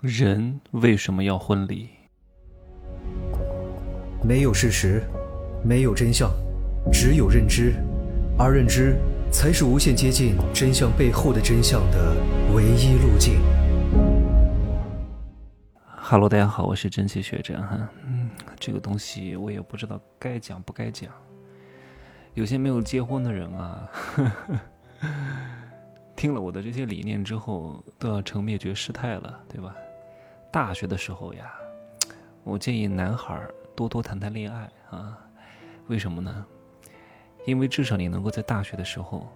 人为什么要婚礼？没有事实，没有真相，只有认知，而认知才是无限接近真相背后的真相的唯一路径。Hello，大家好，我是真气学长哈。嗯，这个东西我也不知道该讲不该讲。有些没有结婚的人啊，呵 呵听了我的这些理念之后，都要成灭绝师太了，对吧？大学的时候呀，我建议男孩多多谈谈恋爱啊。为什么呢？因为至少你能够在大学的时候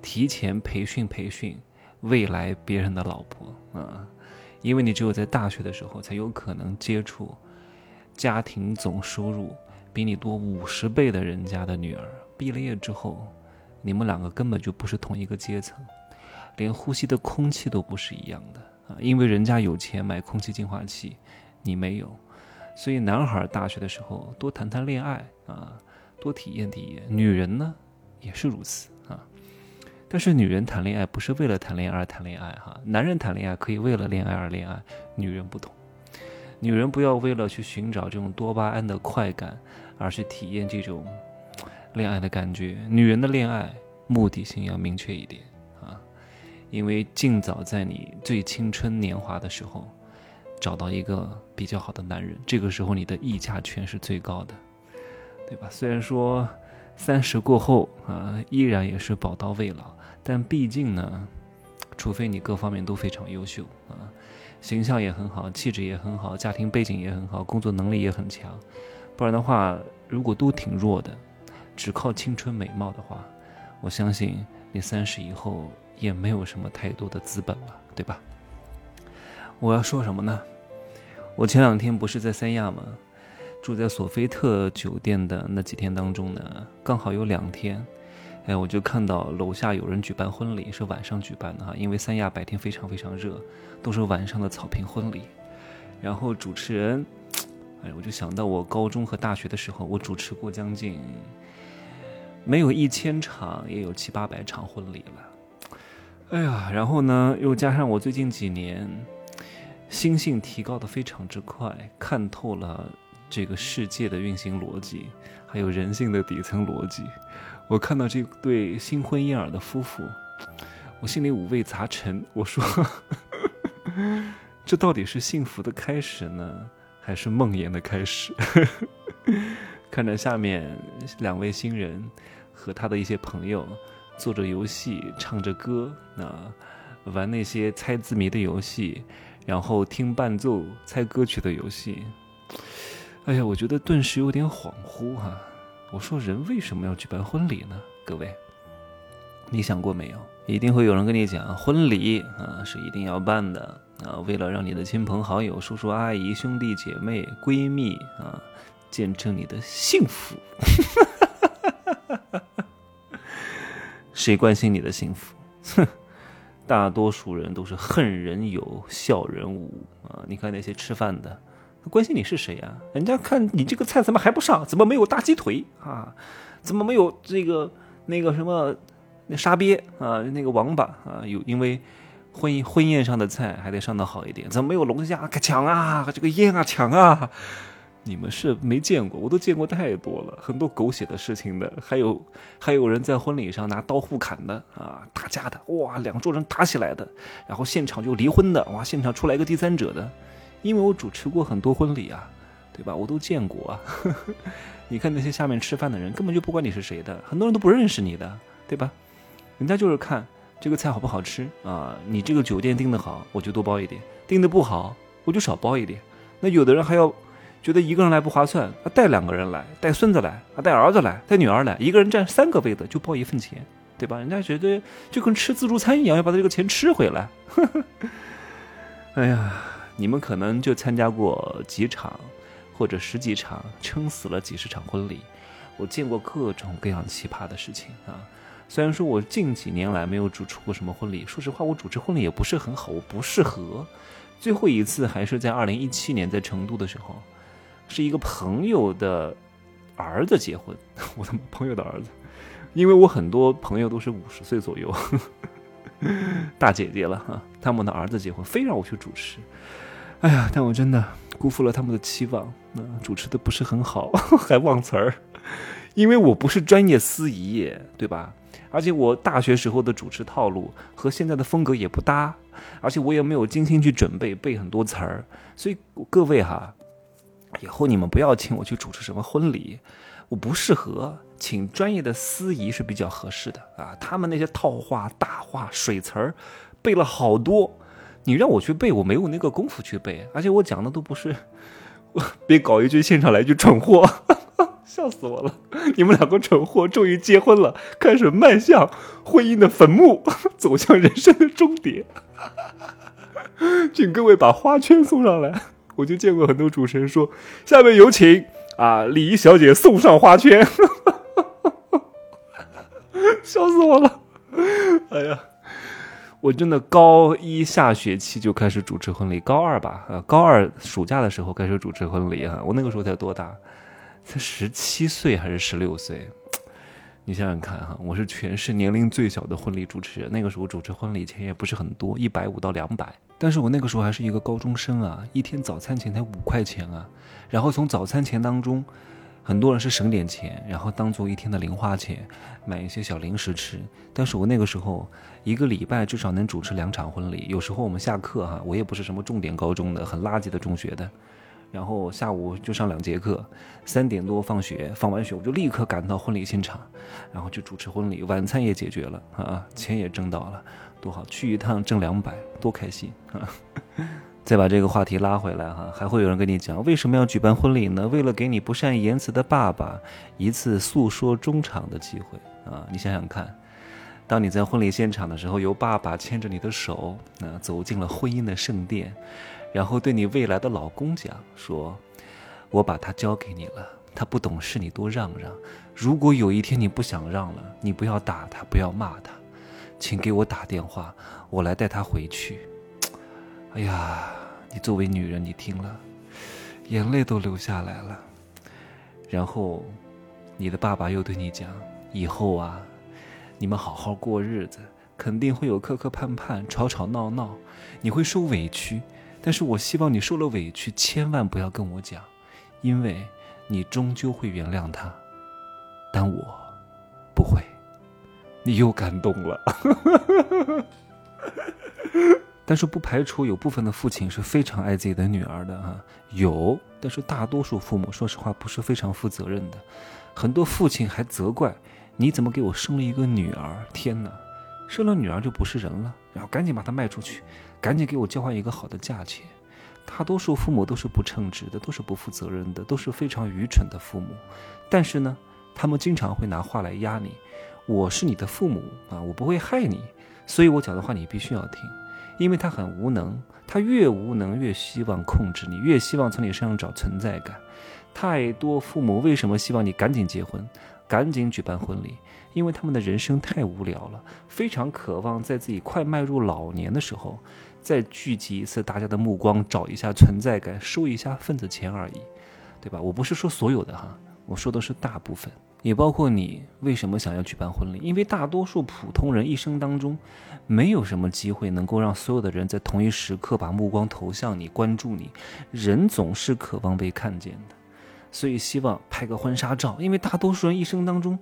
提前培训培训未来别人的老婆啊。因为你只有在大学的时候才有可能接触家庭总收入比你多五十倍的人家的女儿。毕了业之后，你们两个根本就不是同一个阶层，连呼吸的空气都不是一样的啊！因为人家有钱买空气净化器，你没有，所以男孩大学的时候多谈谈恋爱啊，多体验体验。女人呢也是如此啊，但是女人谈恋爱不是为了谈恋爱而谈恋爱哈，男人谈恋爱可以为了恋爱而恋爱，女人不同，女人不要为了去寻找这种多巴胺的快感而去体验这种。恋爱的感觉，女人的恋爱目的性要明确一点，因为尽早在你最青春年华的时候找到一个比较好的男人，这个时候你的溢价权是最高的，对吧？虽然说三十过后啊，依然也是宝刀未老，但毕竟呢，除非你各方面都非常优秀啊，形象也很好，气质也很好，家庭背景也很好，工作能力也很强，不然的话，如果都挺弱的。只靠青春美貌的话，我相信你三十以后也没有什么太多的资本了，对吧？我要说什么呢？我前两天不是在三亚吗？住在索菲特酒店的那几天当中呢，刚好有两天，哎，我就看到楼下有人举办婚礼，是晚上举办的哈，因为三亚白天非常非常热，都是晚上的草坪婚礼。然后主持人，哎，我就想到我高中和大学的时候，我主持过将近。没有一千场，也有七八百场婚礼了。哎呀，然后呢，又加上我最近几年心性提高的非常之快，看透了这个世界的运行逻辑，还有人性的底层逻辑。我看到这对新婚燕尔的夫妇，我心里五味杂陈。我说，这到底是幸福的开始呢，还是梦魇的开始？看着下面两位新人和他的一些朋友做着游戏，唱着歌，啊，玩那些猜字谜的游戏，然后听伴奏猜歌曲的游戏。哎呀，我觉得顿时有点恍惚哈。我说，人为什么要举办婚礼呢？各位，你想过没有？一定会有人跟你讲，婚礼啊是一定要办的啊，为了让你的亲朋好友、叔叔阿姨、兄弟姐妹、闺蜜啊。见证你的幸福，谁关心你的幸福？哼，大多数人都是恨人有，笑人无啊！你看那些吃饭的，关心你是谁呀？人家看你这个菜怎么还不上？怎么没有大鸡腿啊？怎么没有这个那个什么那沙鳖啊？那个王八啊？有因为婚婚宴上的菜还得上的好一点，怎么没有龙虾？抢啊！这个烟啊，抢啊！你们是没见过，我都见过太多了，很多狗血的事情的，还有还有人在婚礼上拿刀互砍的啊，打架的，哇，两桌人打起来的，然后现场就离婚的，哇，现场出来一个第三者的，因为我主持过很多婚礼啊，对吧？我都见过 啊。你看那些下面吃饭的人，根本就不管你是谁的，很多人都不认识你的，对吧？人家就是看这个菜好不好吃啊，你这个酒店订的好，我就多包一点；订的不好，我就少包一点。那有的人还要。觉得一个人来不划算，他带两个人来，带孙子来，啊，带儿子来，带女儿来，一个人占三个位子就包一份钱，对吧？人家觉得就跟吃自助餐一样，要把他这个钱吃回来。哎呀，你们可能就参加过几场或者十几场，撑死了几十场婚礼。我见过各种各样奇葩的事情啊。虽然说我近几年来没有主持过什么婚礼，说实话，我主持婚礼也不是很好，我不适合。最后一次还是在二零一七年在成都的时候。是一个朋友的儿子结婚，我的朋友的儿子，因为我很多朋友都是五十岁左右，大姐姐了哈，他们的儿子结婚，非让我去主持。哎呀，但我真的辜负了他们的期望，那主持的不是很好，还忘词儿，因为我不是专业司仪，对吧？而且我大学时候的主持套路和现在的风格也不搭，而且我也没有精心去准备背很多词儿，所以各位哈，以后你们不要请我去主持什么婚礼，我不适合，请专业的司仪是比较合适的啊。他们那些套话、大话、水词儿，背了好多，你让我去背，我没有那个功夫去背，而且我讲的都不是，别搞一句现场来一句蠢货。笑死我了！你们两个蠢货终于结婚了，开始迈向婚姻的坟墓，走向人生的终点。请各位把花圈送上来。我就见过很多主持人说：“下面有请啊，礼仪小姐送上花圈。”笑死我了！哎呀，我真的高一下学期就开始主持婚礼，高二吧，呃，高二暑假的时候开始主持婚礼啊。我那个时候才多大？才十七岁还是十六岁？你想想看哈，我是全市年龄最小的婚礼主持人。那个时候主持婚礼钱也不是很多，一百五到两百。但是我那个时候还是一个高中生啊，一天早餐钱才五块钱啊。然后从早餐钱当中，很多人是省点钱，然后当做一天的零花钱，买一些小零食吃。但是我那个时候一个礼拜至少能主持两场婚礼。有时候我们下课哈，我也不是什么重点高中的，很垃圾的中学的。然后下午就上两节课，三点多放学，放完学我就立刻赶到婚礼现场，然后就主持婚礼，晚餐也解决了啊，钱也挣到了，多好，去一趟挣两百，多开心啊！再把这个话题拉回来哈，还会有人跟你讲为什么要举办婚礼呢？为了给你不善言辞的爸爸一次诉说衷肠的机会啊！你想想看，当你在婚礼现场的时候，由爸爸牵着你的手，啊，走进了婚姻的圣殿。然后对你未来的老公讲说：“我把他交给你了，他不懂事，你多让让。如果有一天你不想让了，你不要打他，不要骂他，请给我打电话，我来带他回去。”哎呀，你作为女人，你听了，眼泪都流下来了。然后，你的爸爸又对你讲：“以后啊，你们好好过日子，肯定会有磕磕绊绊、吵吵闹闹，你会受委屈。”但是我希望你受了委屈，千万不要跟我讲，因为你终究会原谅他，但我不会。你又感动了，但是不排除有部分的父亲是非常爱自己的女儿的哈，有，但是大多数父母说实话不是非常负责任的，很多父亲还责怪你怎么给我生了一个女儿，天哪，生了女儿就不是人了，然后赶紧把她卖出去。赶紧给我交换一个好的价钱。大多数父母都是不称职的，都是不负责任的，都是非常愚蠢的父母。但是呢，他们经常会拿话来压你。我是你的父母啊，我不会害你，所以我讲的话你必须要听。因为他很无能，他越无能越希望控制你，越希望从你身上找存在感。太多父母为什么希望你赶紧结婚，赶紧举办婚礼？因为他们的人生太无聊了，非常渴望在自己快迈入老年的时候。再聚集一次大家的目光，找一下存在感，收一下份子钱而已，对吧？我不是说所有的哈，我说的是大部分，也包括你。为什么想要举办婚礼？因为大多数普通人一生当中，没有什么机会能够让所有的人在同一时刻把目光投向你，关注你。人总是渴望被看见的，所以希望拍个婚纱照。因为大多数人一生当中，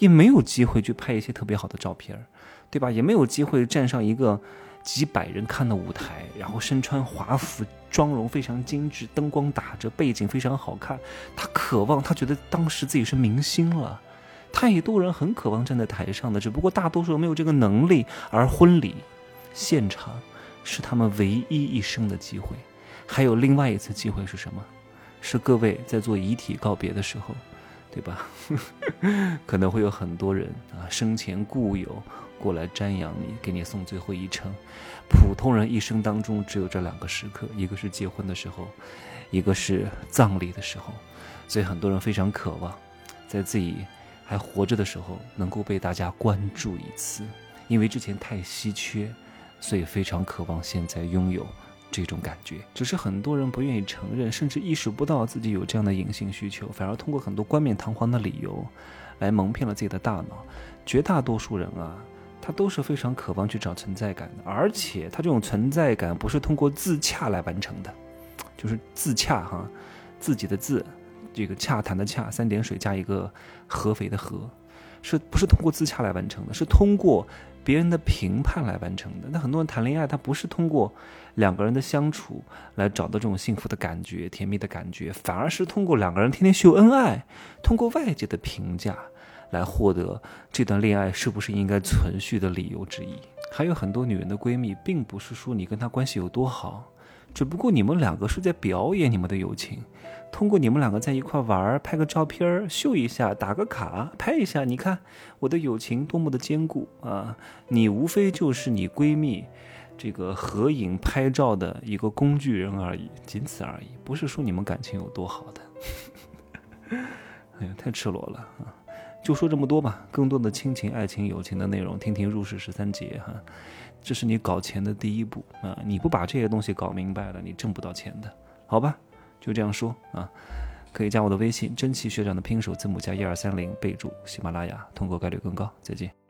也没有机会去拍一些特别好的照片，对吧？也没有机会站上一个。几百人看的舞台，然后身穿华服，妆容非常精致，灯光打着，背景非常好看。他渴望，他觉得当时自己是明星了。太多人很渴望站在台上的，只不过大多数人没有这个能力。而婚礼现场是他们唯一一生的机会。还有另外一次机会是什么？是各位在做遗体告别的时候，对吧？可能会有很多人啊，生前故友。过来瞻仰你，给你送最后一程。普通人一生当中只有这两个时刻，一个是结婚的时候，一个是葬礼的时候。所以很多人非常渴望，在自己还活着的时候能够被大家关注一次，因为之前太稀缺，所以非常渴望现在拥有这种感觉。只是很多人不愿意承认，甚至意识不到自己有这样的隐性需求，反而通过很多冠冕堂皇的理由来蒙骗了自己的大脑。绝大多数人啊。他都是非常渴望去找存在感的，而且他这种存在感不是通过自洽来完成的，就是自洽哈，自己的自，这个洽谈的洽，三点水加一个合肥的合，是不是通过自洽来完成的？是通过别人的评判来完成的。那很多人谈恋爱，他不是通过两个人的相处来找到这种幸福的感觉、甜蜜的感觉，反而是通过两个人天天秀恩爱，通过外界的评价来获得这段恋爱是不是应该存续的理由之一。还有很多女人的闺蜜，并不是说你跟她关系有多好，只不过你们两个是在表演你们的友情，通过你们两个在一块玩，拍个照片秀一下，打个卡，拍一下，你看我的友情多么的坚固啊！你无非就是你闺蜜这个合影拍照的一个工具人而已，仅此而已，不是说你们感情有多好的。哎呀，太赤裸了啊！就说这么多吧，更多的亲情、爱情、友情的内容，听听入世十三节哈。这是你搞钱的第一步啊！你不把这些东西搞明白了，你挣不到钱的，好吧？就这样说啊，可以加我的微信“真奇学长”的拼手字母加一二三零，备注喜马拉雅，通过概率更高。再见。